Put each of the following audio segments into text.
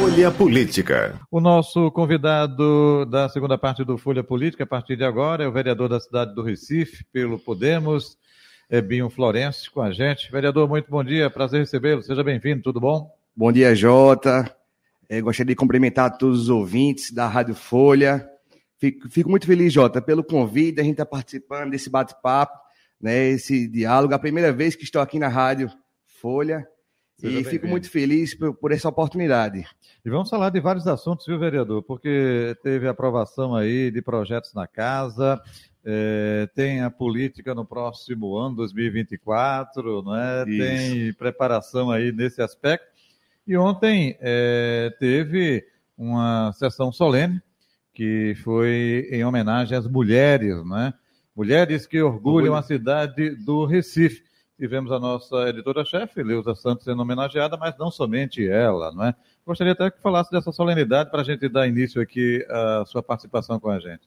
Folha Política. O nosso convidado da segunda parte do Folha Política, a partir de agora, é o vereador da cidade do Recife, pelo Podemos, Ebinho Florencio, com a gente. Vereador, muito bom dia, prazer recebê-lo, seja bem-vindo, tudo bom? Bom dia, Jota. É, gostaria de cumprimentar todos os ouvintes da Rádio Folha. Fico, fico muito feliz, Jota, pelo convite, a gente está participando desse bate-papo, né, esse diálogo. A primeira vez que estou aqui na Rádio Folha. Seja e fico muito feliz por, por, essa oportunidade. E vamos falar de vários assuntos, viu, vereador? Porque teve aprovação aí de projetos na casa, é, tem a política no próximo ano, 2024, não é? tem preparação aí nesse aspecto. E ontem é, teve uma sessão solene que foi em homenagem às mulheres, né? Mulheres que orgulham a cidade do Recife. Tivemos a nossa editora-chefe, Leusa Santos, sendo homenageada, mas não somente ela, não é? Gostaria até que falasse dessa solenidade para a gente dar início aqui à sua participação com a gente.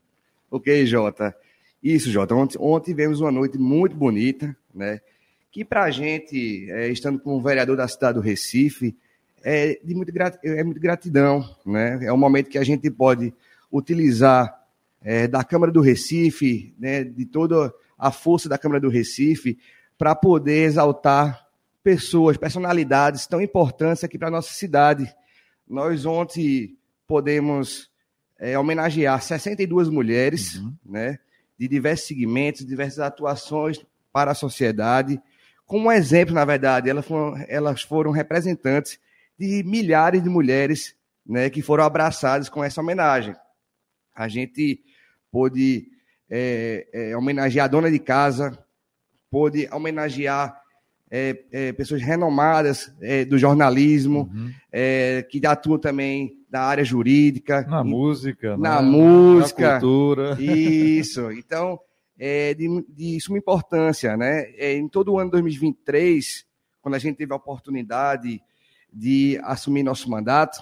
Ok, Jota. Isso, Jota. Ontem, ontem tivemos uma noite muito bonita, né? Que para a gente, é, estando como vereador da cidade do Recife, é de muito, é muito gratidão, né? É um momento que a gente pode utilizar é, da Câmara do Recife, né, de toda a força da Câmara do Recife, para poder exaltar pessoas, personalidades tão importantes aqui para a nossa cidade. Nós ontem podemos é, homenagear 62 mulheres, uhum. né, de diversos segmentos, diversas atuações para a sociedade. Como um exemplo, na verdade, elas foram, elas foram representantes de milhares de mulheres né, que foram abraçadas com essa homenagem. A gente pôde é, é, homenagear a dona de casa, pôde homenagear é, é pessoas renomadas é, do jornalismo, uhum. É, que atuam também da área jurídica. Na música, na né? música. Na cultura. Isso. Então, é de, de suma importância, né? em todo o ano 2023, quando a gente teve a oportunidade de assumir nosso mandato,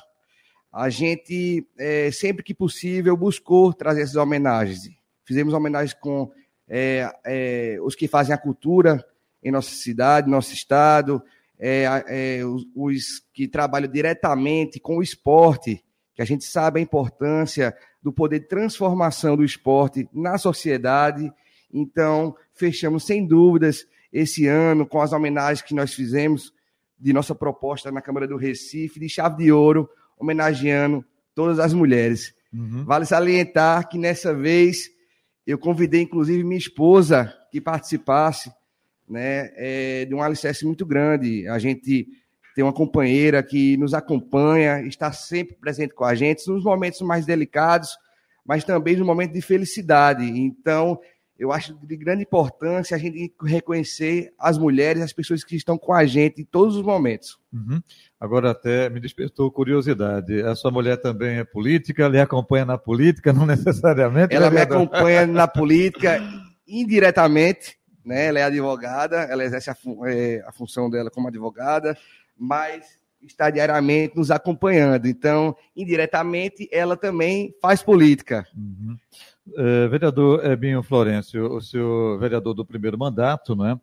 a gente, é, sempre que possível, buscou trazer essas homenagens. Fizemos homenagens com é, é, os que fazem a cultura em nossa cidade, nosso estado, é, é, os, os, que trabalham diretamente com o esporte, que a gente sabe a importância do poder de transformação do esporte na sociedade. Então, fechamos sem dúvidas esse ano com as homenagens que nós fizemos de nossa proposta na Câmara do Recife, de chave de ouro, homenageando todas as mulheres. Uhum. Vale salientar que nessa vez eu convidei, inclusive, minha esposa que participasse né, é, de um alicerce muito grande. A gente tem uma companheira que nos acompanha, está sempre presente com a gente, nos momentos mais delicados, mas também nos momentos de felicidade. Então, eu acho de grande importância a gente reconhecer as mulheres, as pessoas que estão com a gente em todos os momentos. Uhum. Agora até me despertou curiosidade. A sua mulher também é política, lhe acompanha na política, não necessariamente? Ela me acompanha na política indiretamente, né? Ela é advogada, ela exerce a, é, a função dela como advogada, mas está diariamente nos acompanhando. Então, indiretamente, ela também faz política. Uhum. É, vereador Ebinho Florencio, o senhor vereador do primeiro mandato, né?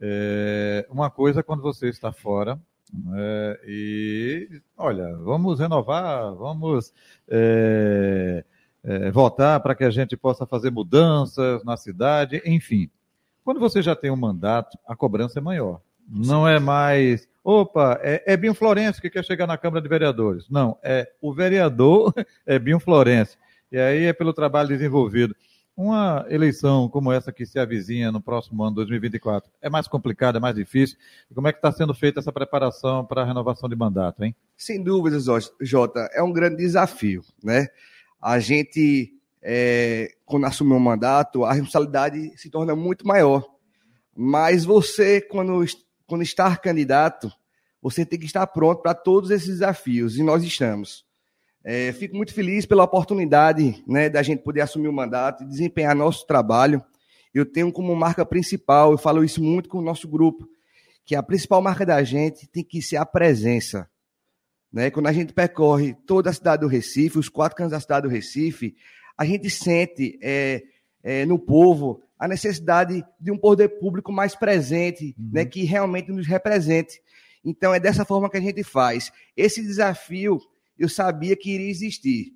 É, uma coisa quando você está fora, é, e olha, vamos renovar, vamos é, é, votar para que a gente possa fazer mudanças na cidade, enfim. Quando você já tem um mandato, a cobrança é maior. Não é mais, opa, é, é Binho Florencio que quer chegar na Câmara de Vereadores. Não, é o vereador é Binho Florencio. E aí é pelo trabalho desenvolvido. Uma eleição como essa que se avizinha no próximo ano, 2024, é mais complicada, é mais difícil? E como é que está sendo feita essa preparação para a renovação de mandato, hein? Sem dúvidas, Jota, é um grande desafio, né? A gente, é, quando assume um mandato, a responsabilidade se torna muito maior. Mas você, quando, quando está candidato, você tem que estar pronto para todos esses desafios, e nós estamos. É, fico muito feliz pela oportunidade né, da gente poder assumir o mandato e desempenhar nosso trabalho. Eu tenho como marca principal, eu falo isso muito com o nosso grupo, que a principal marca da gente tem que ser a presença. Né? Quando a gente percorre toda a cidade do Recife, os quatro cantos da cidade do Recife, a gente sente é, é, no povo a necessidade de um poder público mais presente, uhum. né, que realmente nos represente. Então, é dessa forma que a gente faz. Esse desafio eu sabia que iria existir.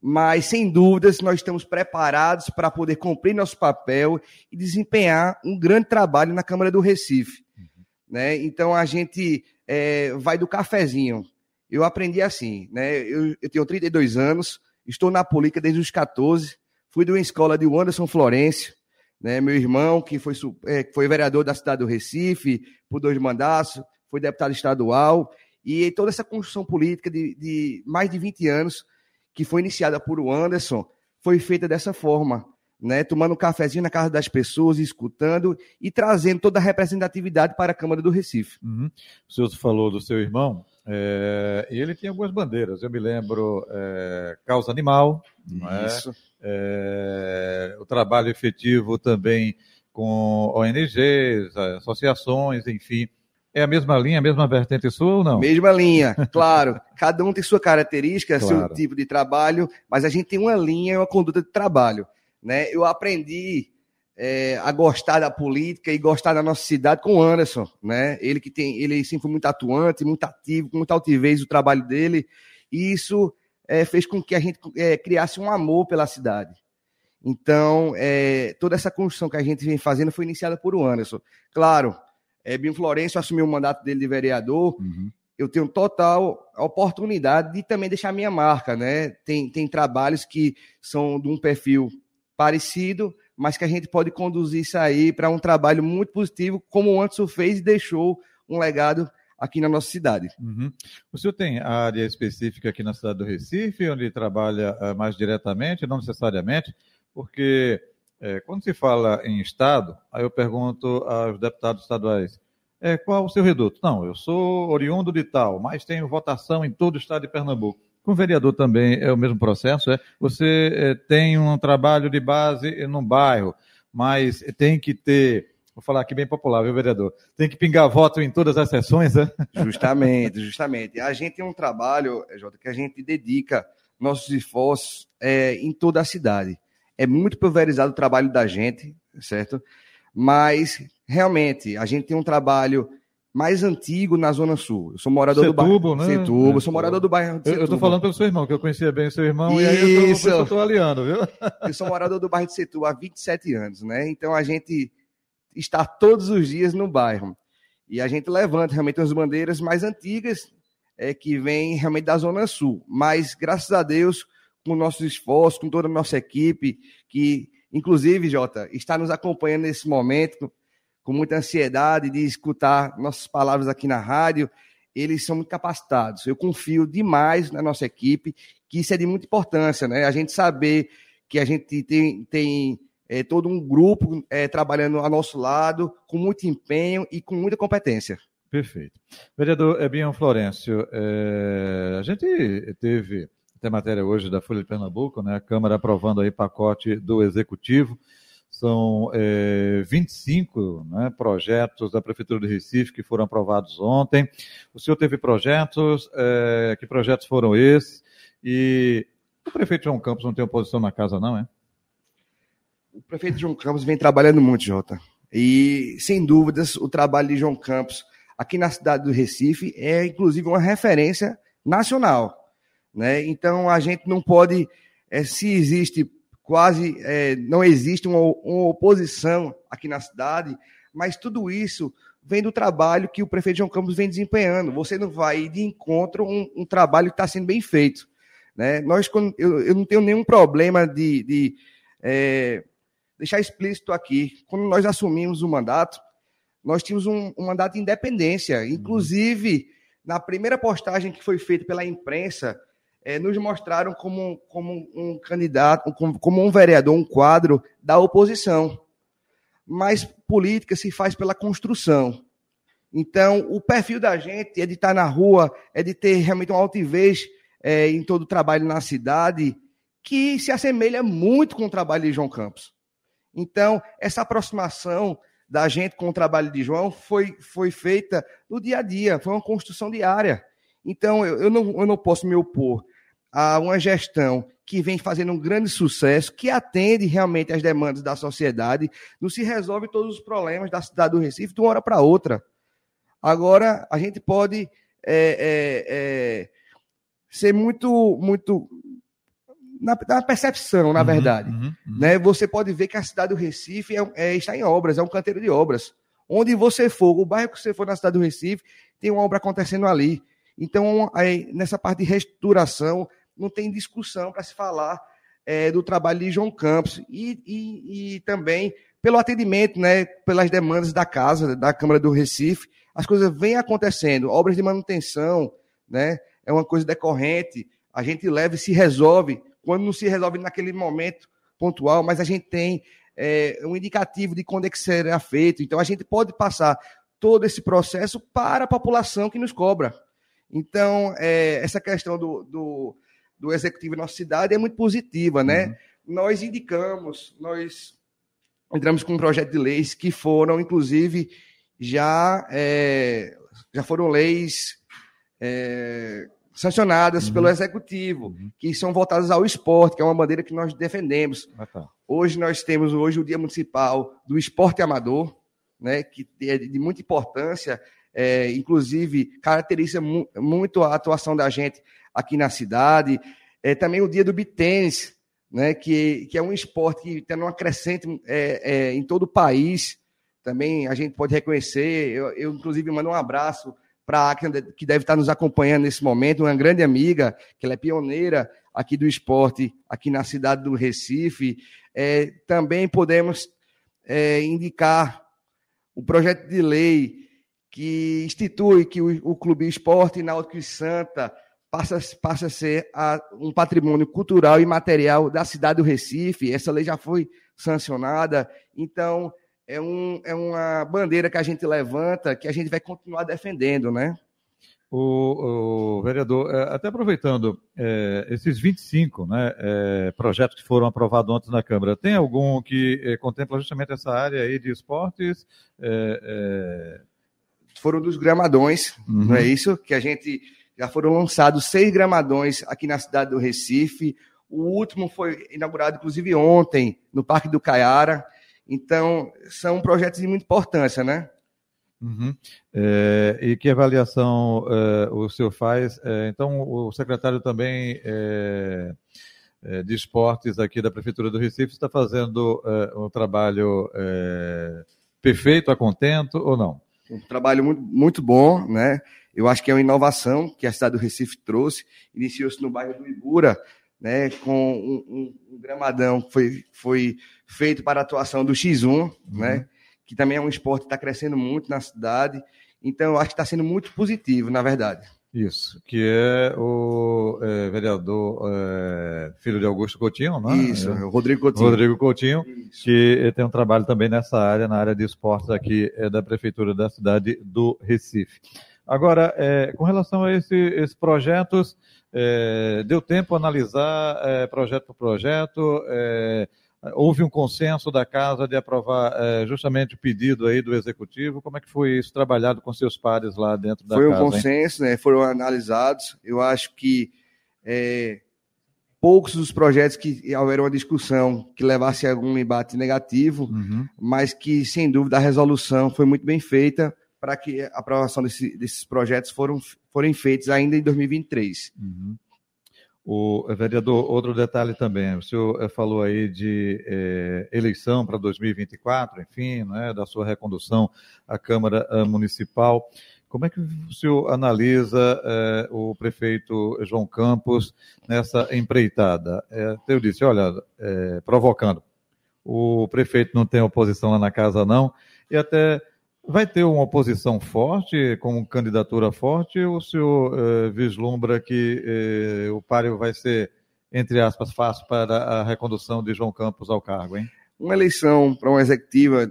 Mas, sem dúvidas, nós estamos preparados para poder cumprir nosso papel e desempenhar um grande trabalho na Câmara do Recife. Uhum. Né? Então, a gente é, vai do cafezinho. Eu aprendi assim, né? Eu, eu, tenho 32 anos, estou na política desde os 14, fui de uma escola de Anderson Florencio, né? Meu irmão, que foi, é, foi vereador da cidade do Recife por dois mandatos, foi deputado estadual, e toda essa construção política de, de mais de 20 anos, que foi iniciada por o Anderson, foi feita dessa forma, né? Tomando um cafezinho na casa das pessoas, escutando e trazendo toda a representatividade para a Câmara do Recife. Uhum. O senhor falou do seu irmão, é, e ele tinha algumas bandeiras. Eu me lembro é, causa animal, é? Isso. É, o trabalho efetivo também com ONGs, associações, enfim. É a mesma linha, a mesma vertente sua ou não? Mesma linha, claro. Cada um tem sua característica, claro. seu tipo de trabalho, mas a gente tem uma linha e uma conduta de trabalho. Né? Eu aprendi é, a gostar da política e gostar da nossa cidade com o Anderson, né? Ele que tem, ele sempre foi muito atuante, muito ativo, com muita altivez o trabalho dele, e isso é, fez com que a gente é, criasse um amor pela cidade. Então, é, toda essa construção que a gente vem fazendo foi iniciada por o Anderson. Claro, é, Binho Florencio assumiu o mandato dele de vereador. Uhum. Eu tenho total oportunidade de também deixar minha marca, né? Tem, tem trabalhos que são de um perfil parecido, mas que a gente pode conduzir isso aí para um trabalho muito positivo, como o Anderson fez e deixou um legado aqui na nossa cidade. Uhum. O senhor tem área específica aqui na cidade do Recife, onde trabalha uh, mais diretamente, não necessariamente, porque é, quando se fala em Estado, aí eu pergunto aos deputados estaduais, é, qual o seu reduto? Não, eu sou oriundo de tal, mas tenho votação em todo o estado de Pernambuco. Com o vereador também é o mesmo processo, é? Você é, tem um trabalho de base num bairro, mas tem que ter, vou falar aqui bem popular, viu, vereador? Tem que pingar voto em todas as sessões, é? Justamente, justamente. A gente tem um trabalho, Jota, que a gente dedica nossos esforços é, em toda a cidade é muito pulverizado o trabalho da gente, certo? Mas, realmente, a gente tem um trabalho mais antigo na Zona Sul. Eu sou morador do bairro. Né? Setubo, sou morador do bairro de. Eu estou falando pelo seu irmão, que eu conhecia bem o seu irmão, Isso. e aí eu estou aliando, viu? Eu sou morador do bairro de Setubo há 27 anos, né? Então a gente está todos os dias no bairro. E a gente levanta realmente as bandeiras mais antigas é, que vêm realmente da Zona Sul. Mas, graças a Deus, com nossos esforços, com toda a nossa equipe, que, inclusive, Jota, está nos acompanhando nesse momento, com muita ansiedade de escutar nossas palavras aqui na rádio. Eles são muito capacitados. Eu confio demais na nossa equipe, que isso é de muita importância, né? A gente saber que a gente tem, tem é, todo um grupo é, trabalhando ao nosso lado, com muito empenho e com muita competência. Perfeito. Vereador Ebinho Florencio, é, a gente teve tem matéria hoje da Folha de Pernambuco, né? A Câmara aprovando aí pacote do Executivo. São é, 25 né, projetos da Prefeitura de Recife que foram aprovados ontem. O senhor teve projetos, é, que projetos foram esses? E o prefeito João Campos não tem oposição na casa, não, é? O prefeito João Campos vem trabalhando muito, Jota. E, sem dúvidas, o trabalho de João Campos aqui na cidade do Recife é, inclusive, uma referência nacional. Né? Então a gente não pode, é, se existe quase, é, não existe uma, uma, oposição aqui na cidade, mas tudo isso vem do trabalho que o prefeito João Campos vem desempenhando. Você não vai de encontro um, um trabalho que está sendo bem feito. Né? Nós, eu, eu não tenho nenhum problema de, de é, deixar explícito aqui. Quando nós assumimos o mandato, nós tínhamos um, um mandato de independência. Inclusive, na primeira postagem que foi feita pela imprensa, é, nos mostraram como, como um candidato, como, como um vereador, um quadro da oposição. Mas política se faz pela construção. Então, o perfil da gente é de estar na rua, é de ter realmente uma altivez é, em todo o trabalho na cidade, que se assemelha muito com o trabalho de João Campos. Então, essa aproximação da gente com o trabalho de João foi, foi feita no dia a dia, foi uma construção diária. Então, eu, eu, não, eu não posso me opor a uma gestão que vem fazendo um grande sucesso, que atende realmente às demandas da sociedade, não se resolve todos os problemas da cidade do Recife de uma hora para outra. Agora, a gente pode é, é, é, ser muito, muito na, na percepção, na uhum, verdade. Uhum, uhum. Né? Você pode ver que a cidade do Recife é, é, está em obras, é um canteiro de obras. Onde você for, o bairro que você for na cidade do Recife, tem uma obra acontecendo ali. Então, aí, nessa parte de reestruturação, não tem discussão para se falar é, do trabalho de João Campos. E, e, e, também pelo atendimento, né, pelas demandas da casa, da Câmara do Recife, as coisas vêm acontecendo. Obras de manutenção, né, é uma coisa decorrente. A gente leva e se resolve. Quando não se resolve naquele momento pontual, mas a gente tem é, um indicativo de quando é que será feito. Então, a gente pode passar todo esse processo para a população que nos cobra. Então, é, essa questão do, do, do, executivo em nossa cidade é muito positiva, né? Uhum. Nós indicamos, nós entramos com um projeto de leis que foram, inclusive, já, é, já foram leis é, sancionadas uhum. pelo executivo, uhum. que são voltadas ao esporte, que é uma bandeira que nós defendemos. Ah, tá. Hoje nós temos hoje o Dia Municipal do Esporte Amador, né, que é de muita importância, é, inclusive caracteriza mu muito a atuação da gente aqui na cidade. É, também o Dia do Bitênis, né, que, que é um esporte que tem uma crescente é, é, em todo o país. Também a gente pode reconhecer. Eu, eu inclusive, mando um abraço para a que deve estar nos acompanhando nesse momento, uma grande amiga, que ela é pioneira aqui do esporte, aqui na cidade do Recife. É, também podemos é, indicar o projeto de lei que institui que o, o Clube Esporte Náutico Santa passa, passa a ser a, um patrimônio cultural e material da cidade do Recife. Essa lei já foi sancionada. Então, é, um, é uma bandeira que a gente levanta, que a gente vai continuar defendendo, né? O, o vereador, é, até aproveitando é, esses 25 né, é, projetos que foram aprovados ontem na Câmara, tem algum que é, contempla justamente essa área aí de esportes? É, é, foram dos gramadões, uhum. não é isso? Que a gente já foram lançados seis gramadões aqui na cidade do Recife. O último foi inaugurado, inclusive, ontem, no Parque do Caiara. Então, são projetos de muita importância, né? Uhum. É, e que avaliação é, o senhor faz? É, então, o secretário também é, é, de esportes aqui da Prefeitura do Recife está fazendo é, um trabalho perfeito, a contento ou não? Um trabalho muito, muito bom, né? Eu acho que é uma inovação que a cidade do Recife trouxe. Iniciou-se no bairro do Ibura, né, com um, um, gramadão que foi, foi feito para a atuação do X1, uhum. né, que também é um esporte que está crescendo muito na cidade. Então, eu acho que está sendo muito positivo, na verdade. Isso, que é o é, vereador é, filho de Augusto Coutinho, não é? Isso, é, o Rodrigo Coutinho. Rodrigo Coutinho, Isso. que tem um trabalho também nessa área, na área de esportes aqui é, da Prefeitura da cidade do Recife. Agora, é, com relação a esse, esses projetos, é, deu tempo a analisar é, projeto por projeto? É, houve um consenso da casa de aprovar é, justamente o pedido aí do executivo? Como é que foi isso trabalhado com seus pares lá dentro da foi casa? Foi um consenso, né? Foram analisados. Eu acho que é, poucos dos projetos que houveram uma discussão que levasse a algum embate negativo, uhum. mas que, sem dúvida, a resolução foi muito bem feita para que a aprovação desse, desses projetos foram, forem feitos ainda em 2023. Uhum. O vereador, outro detalhe também, o senhor eh, falou aí de eh, eleição para 2024, enfim, né, da sua recondução à Câmara eh, Municipal. Como é que o senhor analisa eh, o prefeito João Campos nessa empreitada? eu disse, olha, provocando, o prefeito não tem oposição lá na casa, não, e até Vai ter uma oposição forte, com candidatura forte, ou o senhor eh, vislumbra que eh, o páreo vai ser, entre aspas, fácil para a recondução de João Campos ao cargo, hein? Uma eleição para uma executiva,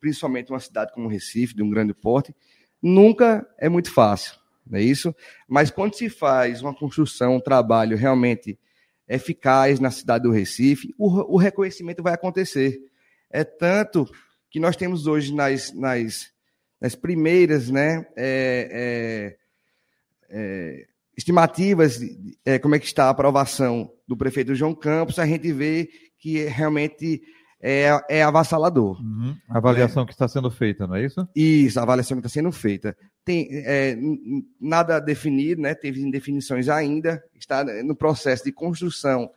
principalmente uma cidade como Recife, de um grande porte, nunca é muito fácil, não é isso? Mas quando se faz uma construção, um trabalho realmente eficaz na cidade do Recife, o, o reconhecimento vai acontecer. É tanto que nós temos hoje nas, nas, nas primeiras né, é, é, é, estimativas, é, como é que está a aprovação do prefeito João Campos, a gente vê que realmente é, é avassalador. Uhum. A avaliação que está sendo feita, não é isso? Isso, a avaliação que está sendo feita. tem é, nada definido, né? teve indefinições ainda, está no processo de construção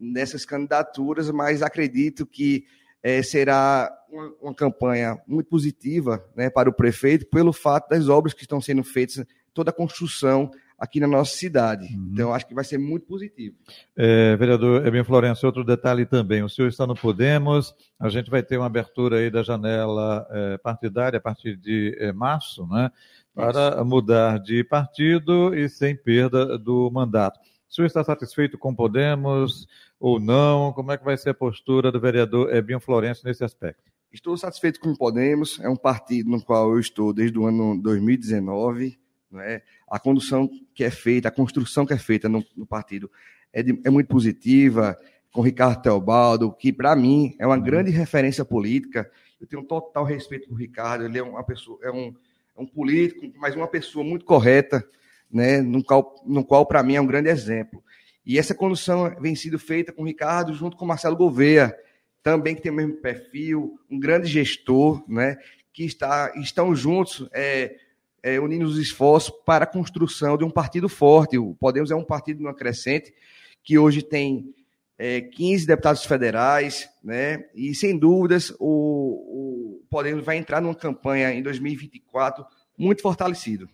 dessas candidaturas, mas acredito que é, será uma, uma, campanha muito positiva né, para o prefeito, pelo fato das obras que estão sendo feitas, toda a construção aqui na nossa cidade. Uhum. Então, acho que vai ser muito positivo. É, vereador Ebin Florencio, outro detalhe também, o senhor está no Podemos, a gente vai ter uma abertura aí da janela é, partidária a partir de é, março, né, para Isso. mudar de partido e sem perda do mandato. O senhor está satisfeito com Podemos ou não? Como é que vai ser a postura do vereador Ebinho Florencio nesse aspecto? Estou satisfeito com o Podemos, é um partido no qual eu estou desde o ano 2019. Né? A condução que é feita, a construção que é feita no, no partido é, de, é, muito positiva, com Ricardo Teobaldo, que para mim é uma uhum. grande referência política. Eu tenho um total respeito por Ricardo, ele é uma pessoa, é um, é um político, mas uma pessoa muito correta, né, no qual, no qual para mim é um grande exemplo. E essa condução vem sendo feita com o Ricardo junto com o Marcelo Gouveia, também que tem o mesmo perfil, um grande gestor, né, que está, estão juntos é, é, unindo os esforços para a construção de um partido forte. O Podemos é um partido no crescente que hoje tem é, 15 deputados federais, né, e sem dúvidas o, o Podemos vai entrar numa campanha em 2024 muito fortalecido.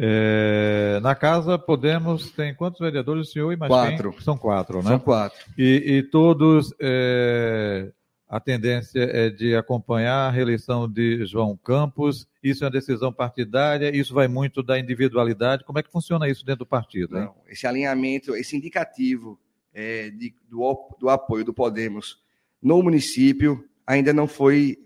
É, na casa Podemos tem quantos vereadores o senhor e mais Quatro. Quem? São quatro, né? São quatro. E, e todos é, a tendência é de acompanhar a reeleição de João Campos. Isso é uma decisão partidária. Isso vai muito da individualidade. Como é que funciona isso dentro do partido? Não, esse alinhamento, esse indicativo é, de, do, do apoio do Podemos no município ainda não foi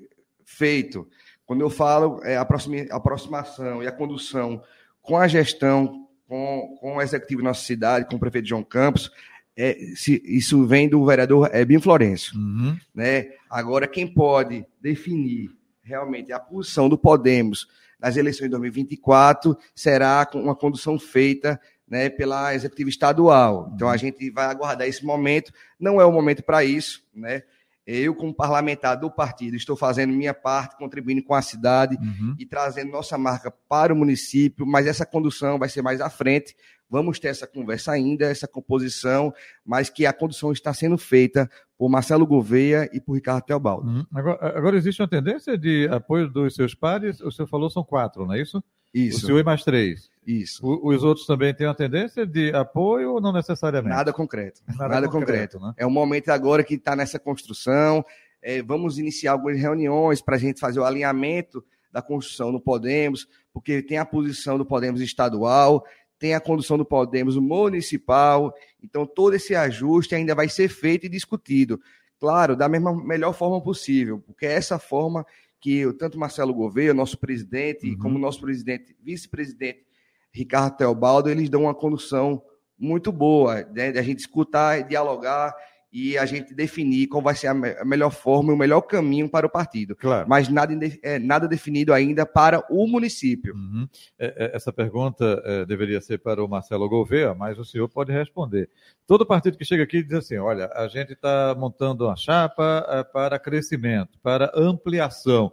feito. Quando eu falo é, aproximação e a condução com a gestão, com, com o executivo da nossa cidade, com o prefeito João Campos, é, se, isso vem do vereador é, Bim Florencio. Uhum. Né? Agora, quem pode definir realmente a posição do Podemos nas eleições de 2024 será com uma condução feita né, pela executiva estadual. Então, a gente vai aguardar esse momento. Não é o momento para isso, né? Eu, como parlamentar do partido, estou fazendo minha parte, contribuindo com a cidade uhum. e trazendo nossa marca para o município, mas essa condução vai ser mais à frente. Vamos ter essa conversa ainda, essa composição, mas que a condução está sendo feita por Marcelo Gouveia e por Ricardo Teobaldo. Uhum. Agora, agora, existe uma tendência de apoio dos seus pares? O senhor falou são quatro, não é isso? Isso. O senhor e mais três. Isso. O, os outros também têm uma tendência de apoio ou não necessariamente? Nada concreto. Nada, Nada concreto. concreto. Né? É um momento agora que está nessa construção. É, vamos iniciar algumas reuniões para a gente fazer o alinhamento da construção do Podemos, porque tem a posição do Podemos estadual, tem a condução do Podemos municipal. Então, todo esse ajuste ainda vai ser feito e discutido. Claro, da mesma melhor forma possível, porque é essa forma que tanto Marcelo Gouveia, nosso presidente, uhum. como nosso presidente, vice-presidente Ricardo Teobaldo, eles dão uma condução muito boa, né, de a gente escutar, dialogar e a gente definir qual vai ser a, me a melhor forma e o melhor caminho para o partido. Claro. Mas nada, é, nada definido ainda para o município. Uhum. É, é, essa pergunta é, deveria ser para o Marcelo Gouveia, mas o senhor pode responder. Todo partido que chega aqui diz assim: olha, a gente está montando uma chapa é, para crescimento, para ampliação.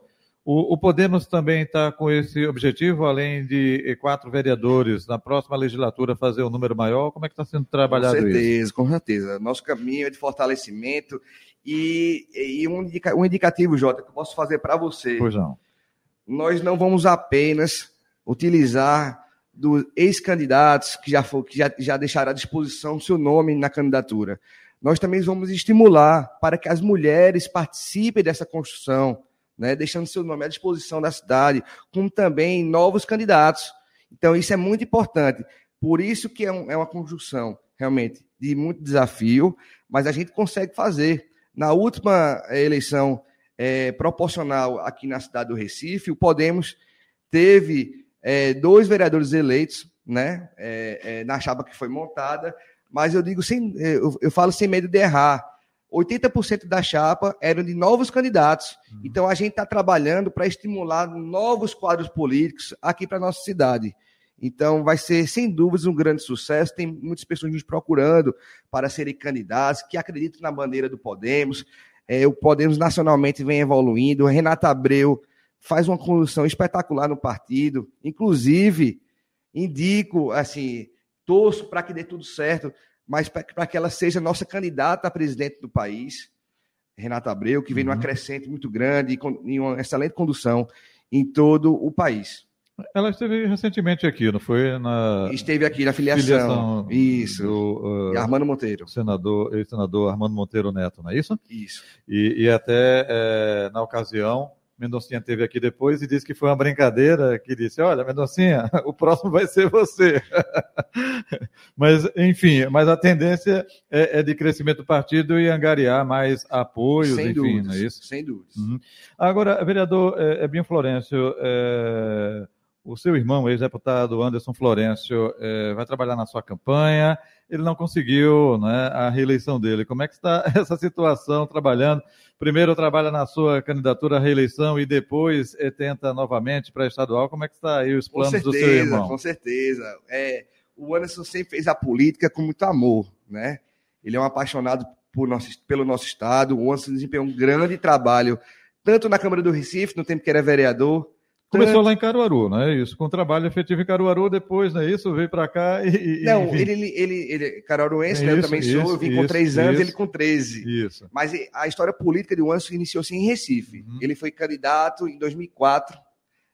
O, o Podemos também está com esse objetivo, além de quatro vereadores, na próxima legislatura fazer um número maior. Como é que está sendo trabalhado isso? Com certeza, isso? com certeza. Nosso caminho é de fortalecimento e, e um, indica, um indicativo, Jota, que eu posso fazer para você. Pois não. Nós não vamos apenas utilizar dos ex-candidatos que, já, for, que já, já deixaram à disposição seu nome na candidatura. Nós também vamos estimular para que as mulheres participem dessa construção né, deixando seu nome à disposição da cidade, como também novos candidatos. Então, isso é muito importante. Por isso que é, um, é uma conjunção, realmente, de muito desafio, mas a gente consegue fazer. Na última eleição é, proporcional aqui na cidade do Recife, o Podemos teve é, dois vereadores eleitos, né, na chapa que foi montada, mas eu digo sem, eu, eu falo sem medo de errar. 80% da chapa eram de novos candidatos. Uhum. Então a gente está trabalhando para estimular novos quadros políticos aqui para nossa cidade. Então vai ser sem dúvidas um grande sucesso. Tem muitas pessoas nos procurando para serem candidatos que acreditam na bandeira do Podemos. É, o Podemos nacionalmente vem evoluindo. Renata Abreu faz uma condução espetacular no partido, inclusive indico, assim, torço para que dê tudo certo, mas para que ela seja nossa candidata a presidente do país, Renata Abreu, que vem uhum. numa crescente muito grande e uma excelente condução em todo o país. Ela esteve recentemente aqui, não foi? Na... Esteve aqui na filiação. filiação isso. Do, uh, Armando Monteiro. Senador, ex-senador Armando Monteiro Neto, não é isso? Isso. E, e até é, na ocasião Mendoncinha teve aqui depois e disse que foi uma brincadeira, que disse, olha, Mendoncinha, o próximo vai ser você. mas, enfim, mas a tendência é, é, de crescimento do partido e angariar mais apoios, sem enfim, dúvidas, não é isso? Sem dúvidas. Uhum. Agora, vereador é, Binho Florencio, é, o seu irmão, ex-deputado Anderson Florencio, é, vai trabalhar na sua campanha, ele não conseguiu né, a reeleição dele. Como é que está essa situação trabalhando? Primeiro trabalha na sua candidatura à reeleição e depois é, tenta novamente para estadual. Como é que está aí os planos certeza, do seu irmão? Com certeza. É, o Anderson sempre fez a política com muito amor, né? Ele é um apaixonado por nosso, pelo nosso estado. O Anderson desempenhou um grande trabalho, tanto na Câmara do Recife, no tempo que era vereador, Começou lá em Caruaru, não é isso? Com trabalho efetivo em Caruaru, depois, não é isso? Veio para cá e. não, ele, ele, ele, ele caruaruense, é né? eu também isso, sou, eu vim isso, com três anos, isso, ele com 13. Isso. Mas a história política de Anderson iniciou-se em Recife. Uhum. Ele foi candidato em 2004,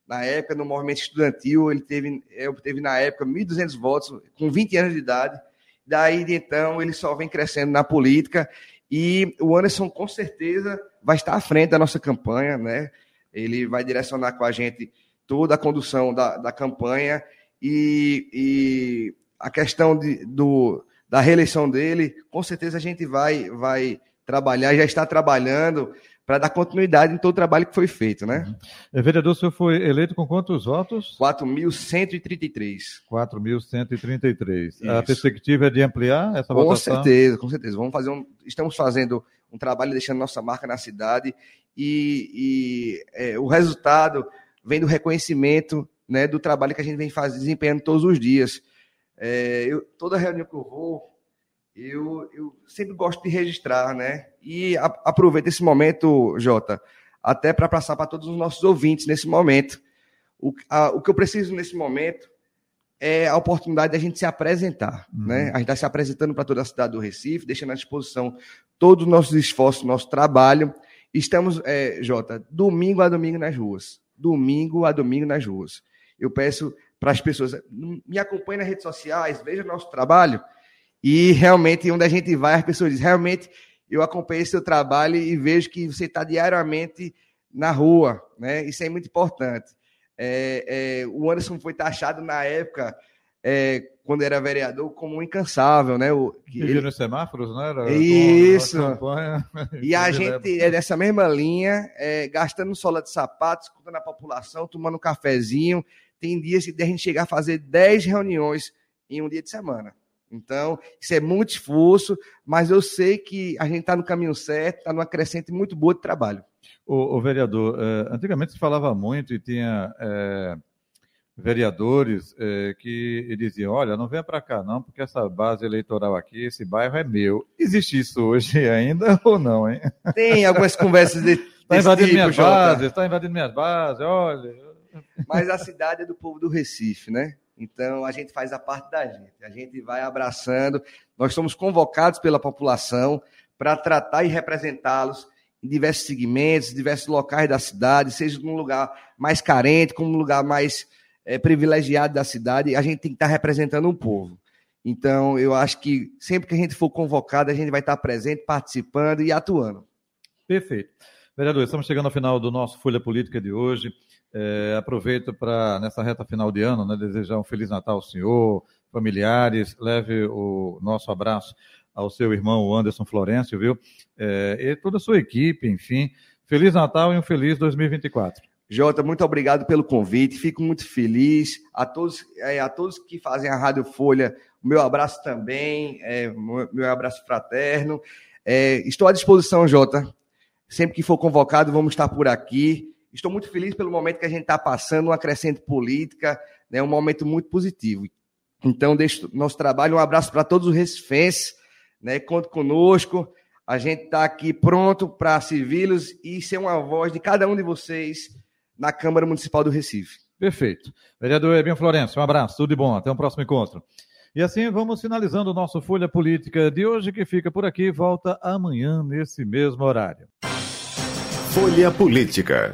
na época, no movimento estudantil, ele teve, teve na época 1.200 votos, com 20 anos de idade. Daí de então, ele só vem crescendo na política e o Anderson, com certeza, vai estar à frente da nossa campanha, né? Ele vai direcionar com a gente toda a condução da, da campanha e, e a questão de, do, da reeleição dele, com certeza a gente vai, vai trabalhar, já está trabalhando para dar continuidade em todo o trabalho que foi feito, né? Uhum. É, vereador, o senhor foi eleito com quantos votos? 4.133. 4.133. A perspectiva é de ampliar essa com votação? Com certeza, com certeza. Vamos fazer um, estamos fazendo um trabalho deixando nossa marca na cidade e, e é, o resultado vem do reconhecimento né, do trabalho que a gente vem fazendo, desempenhando todos os dias. É, eu, toda reunião que eu vou, eu, eu sempre gosto de registrar, né? E a, aproveito esse momento, Jota, até para passar para todos os nossos ouvintes nesse momento. O, a, o que eu preciso nesse momento é a oportunidade da gente se apresentar, uhum. né? A gente está se apresentando para toda a cidade do Recife, deixando à disposição todos os nossos esforços, nosso trabalho Estamos, é, Jota, domingo a domingo nas ruas. Domingo a domingo nas ruas. Eu peço para as pessoas, me acompanhem nas redes sociais, vejam nosso trabalho. E realmente, onde a gente vai, as pessoas dizem, realmente, eu acompanhei seu trabalho e vejo que você está diariamente na rua. Né? Isso é muito importante. É, é, o Anderson foi taxado na época é, quando era vereador, como um incansável, né? O, ele... nos semáforos, né? Era Isso. e a gente é dessa mesma linha, é, gastando sola de sapatos, escutando a população, tomando um cafezinho. Tem dias que a gente chegar a fazer 10 reuniões em um dia de semana. Então, isso é muito esforço, mas eu sei que a gente está no caminho certo, está numa crescente muito boa de trabalho. O, vereador, é, antigamente se falava muito e tinha é, vereadores é, que diziam: olha, não venha para cá não, porque essa base eleitoral aqui, esse bairro é meu. Existe isso hoje ainda ou não, hein? Tem algumas conversas de. Está invadindo tipo, minhas bases, está invadindo minhas bases, olha. Mas a cidade é do povo do Recife, né? Então a gente faz a parte da gente, a gente vai abraçando. Nós somos convocados pela população para tratar e representá-los em diversos segmentos, diversos locais da cidade, seja num lugar mais carente, como num lugar mais é, privilegiado da cidade, a gente tem que estar representando um povo. Então, eu acho que sempre que a gente for convocado, a gente vai estar presente, participando e atuando. Perfeito. Vereador, estamos chegando ao final do nosso Folha Política de hoje. É, aproveito para, nessa reta final de ano, né, desejar um Feliz Natal ao senhor, familiares. Leve o nosso abraço ao seu irmão Anderson Florencio, viu? É, e toda a sua equipe, enfim. Feliz Natal e um feliz 2024. Jota, muito obrigado pelo convite, fico muito feliz. A todos, é, a todos que fazem a Rádio Folha, meu abraço também, é, meu abraço fraterno. É, estou à disposição, Jota. Sempre que for convocado, vamos estar por aqui. Estou muito feliz pelo momento que a gente está passando, uma crescente política, né, um momento muito positivo. Então, deixo nosso trabalho, um abraço para todos os recifenses, né, conto conosco. A gente está aqui pronto para servi-los e ser uma voz de cada um de vocês na Câmara Municipal do Recife. Perfeito. Vereador Ebinho Florencio, um abraço, tudo de bom, até o próximo encontro. E assim vamos finalizando o nosso Folha Política de hoje, que fica por aqui, volta amanhã nesse mesmo horário. Folha Política.